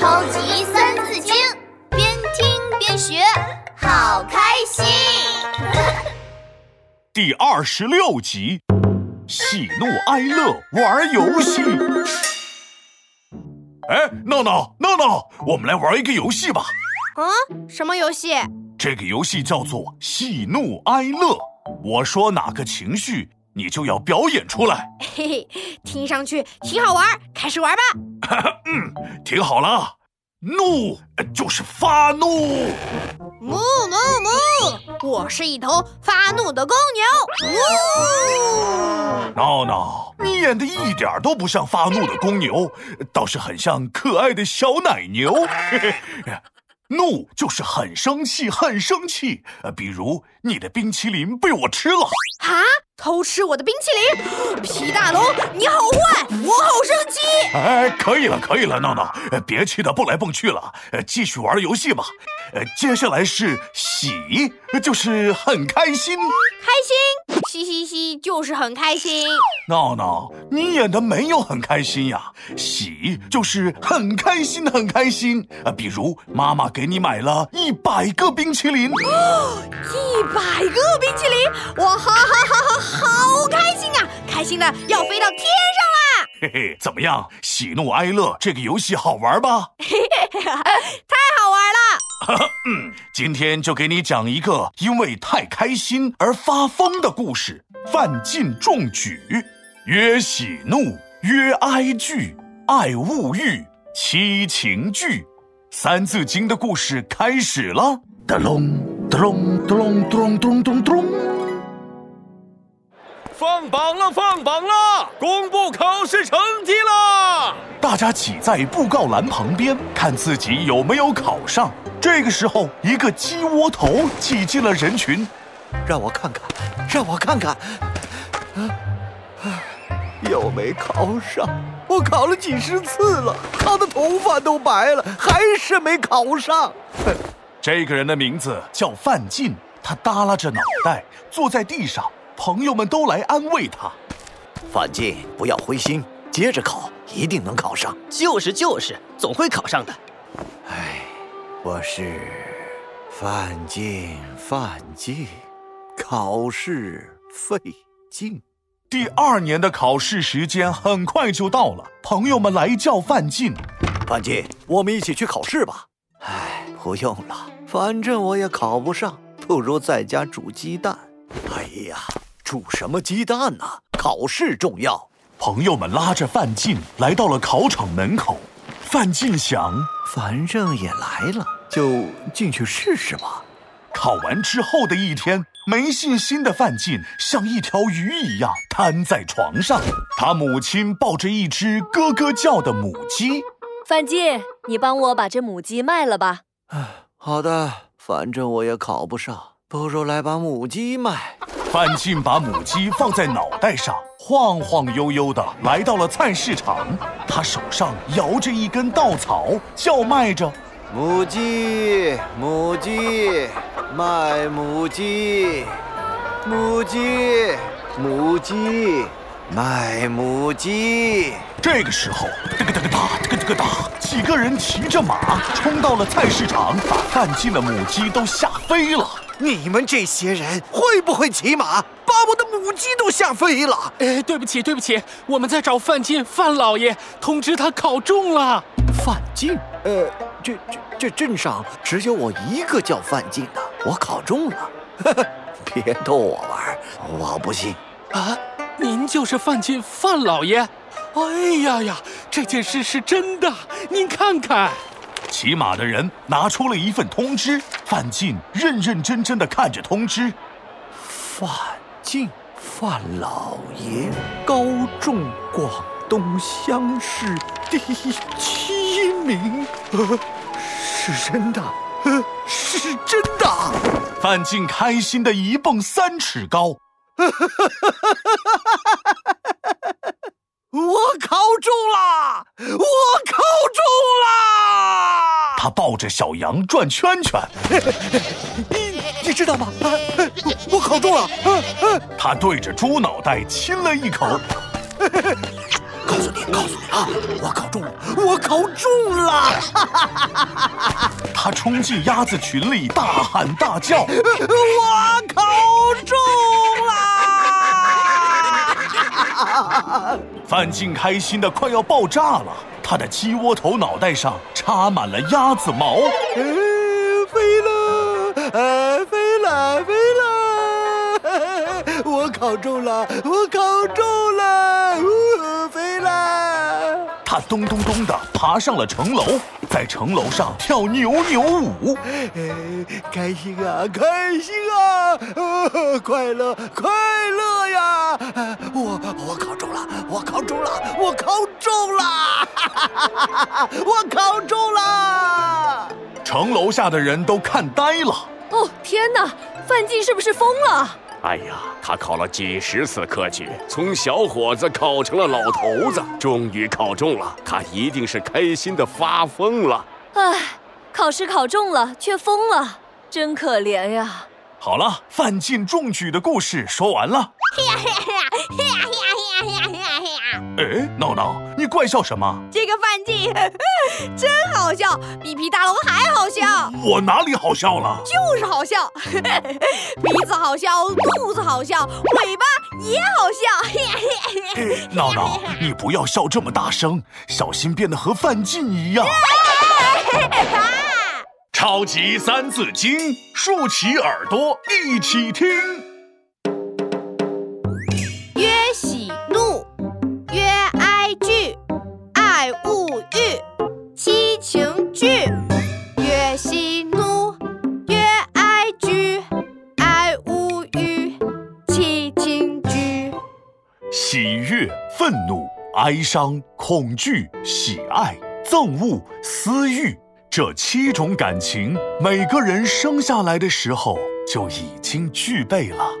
超级三字经，边听边学，好开心。第二十六集，喜怒哀乐玩游戏。哎，闹闹闹闹，我们来玩一个游戏吧。嗯，什么游戏？这个游戏叫做喜怒哀乐。我说哪个情绪，你就要表演出来。嘿嘿，听上去挺好玩，开始玩吧。嗯，听好了，怒就是发怒。怒怒怒，我是一头发怒的公牛。呜！闹闹，你演的一点都不像发怒的公牛，倒是很像可爱的小奶牛。嘿嘿。怒就是很生气，很生气。呃，比如你的冰淇淋被我吃了。啊！偷吃我的冰淇淋，皮大龙，你好坏，我好生气。哎，可以了，可以了，闹闹，别气得蹦来蹦去了，呃，继续玩游戏吧。呃，接下来是喜，就是很开心，开心，嘻嘻嘻，就是很开心。闹闹，你演的没有很开心呀，喜就是很开心，很开心。啊，比如妈妈给你买了一百个冰淇淋，一百个冰淇淋，哇哈哈哈哈，好开心啊，开心的要飞到天上啦！嘿嘿，怎么样，喜怒哀乐这个游戏好玩吧？嘿嘿，太好玩了。嗯，今天就给你讲一个因为太开心而发疯的故事。范进中举，曰喜怒，曰哀惧，爱物欲，七情具。三字经的故事开始了。哒隆哒隆哒隆咚隆咚咚咚。放榜了，放榜了，公布考试成绩了。大家挤在布告栏旁边，看自己有没有考上。这个时候，一个鸡窝头挤进了人群，让我看看，让我看看，啊，又没考上。我考了几十次了，考的头发都白了，还是没考上。这个人的名字叫范进，他耷拉着脑袋坐在地上，朋友们都来安慰他。范进，不要灰心，接着考，一定能考上。就是就是，总会考上的。唉。我是范进，范进，考试费劲。第二年的考试时间很快就到了，朋友们来叫范进。范进，我们一起去考试吧。唉，不用了，反正我也考不上，不如在家煮鸡蛋。哎呀，煮什么鸡蛋呢？考试重要。朋友们拉着范进来到了考场门口。范进想，反正也来了，就进去试试吧。考完之后的一天，没信心的范进像一条鱼一样瘫在床上。他母亲抱着一只咯咯叫的母鸡。范进，你帮我把这母鸡卖了吧。唉，好的，反正我也考不上，不如来把母鸡卖。范进把母鸡放在脑袋上。晃晃悠悠地来到了菜市场，他手上摇着一根稻草，叫卖着：“母鸡，母鸡，卖母鸡，母鸡，母鸡，卖母鸡。”这个时候，嘚个嘚个哒，嘚个嘚个哒，几个人骑着马冲到了菜市场，把范进的母鸡都吓飞了。你们这些人会不会骑马？把我的母鸡都吓飞了！哎，对不起，对不起，我们在找范进，范老爷，通知他考中了。范进？呃，这这这镇上只有我一个叫范进的，我考中了。别逗我玩，我不信。啊，您就是范进，范老爷？哎呀呀，这件事是真的，您看看。骑马的人拿出了一份通知，范进认认真真的看着通知，范。进范老爷高中广东乡试第七名，呃是真的，是真的。范进开心的一蹦三尺高，我考中了，我考中了。他抱着小羊转圈圈。你 你知道吗？啊 我考中了！啊他对着猪脑袋亲了一口。告诉你，告诉你啊，我考中了，我考中了！他冲进鸭子群里大喊大叫：“我考中了！”范进开心的快要爆炸了，他的鸡窝头脑袋上插满了鸭子毛。呃，飞了，呃，飞了，飞了！我考中了，我考中了，呜，飞了！他咚咚咚的爬上了城楼，在城楼上跳扭扭舞。呃，开心啊，开心啊，呃，快乐，快乐呀！呃我我考中了，我考中了，我考中了，我考中了！城楼下的人都看呆了。哦，天哪！范进是不是疯了？哎呀，他考了几十次科举，从小伙子考成了老头子，终于考中了，他一定是开心的发疯了。唉，考试考中了却疯了，真可怜呀！好了，范进中举的故事说完了。哎，闹闹，你怪笑什么？这个范进 真好笑，比皮大龙还好笑，我哪里好笑了？就是好笑。鼻子好笑，肚子好笑，尾巴也好笑。哎闹闹，你不要笑这么大声，小心变得和范进一样。超级三字经，竖起耳朵一起听。哀伤、恐惧、喜爱、憎恶、私欲，这七种感情，每个人生下来的时候就已经具备了。